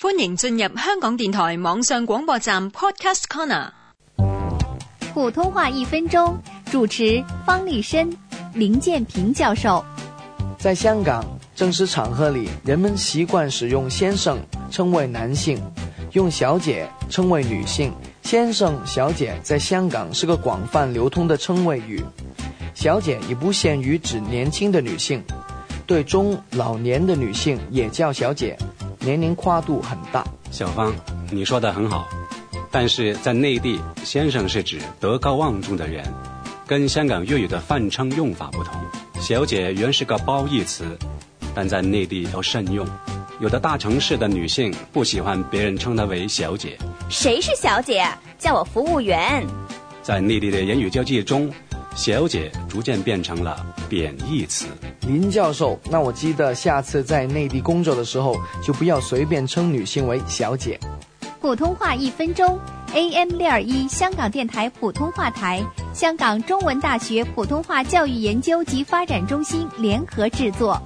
欢迎进入香港电台网上广播站 Podcast Corner。普通话一分钟，主持方力申、林建平教授。在香港正式场合里，人们习惯使用“先生”称谓男性，用“小姐”称谓女性。先生、小姐在香港是个广泛流通的称谓语。小姐也不限于指年轻的女性，对中老年的女性也叫小姐。年龄跨度很大，小芳，你说的很好，但是在内地，先生是指德高望重的人，跟香港粤语的泛称用法不同。小姐原是个褒义词，但在内地要慎用，有的大城市的女性不喜欢别人称她为小姐。谁是小姐？叫我服务员。在内地的言语交际中。小姐逐渐变成了贬义词。林教授，那我记得下次在内地工作的时候，就不要随便称女性为小姐。普通话一分钟，AM 六二一香港电台普通话台，香港中文大学普通话教育研究及发展中心联合制作。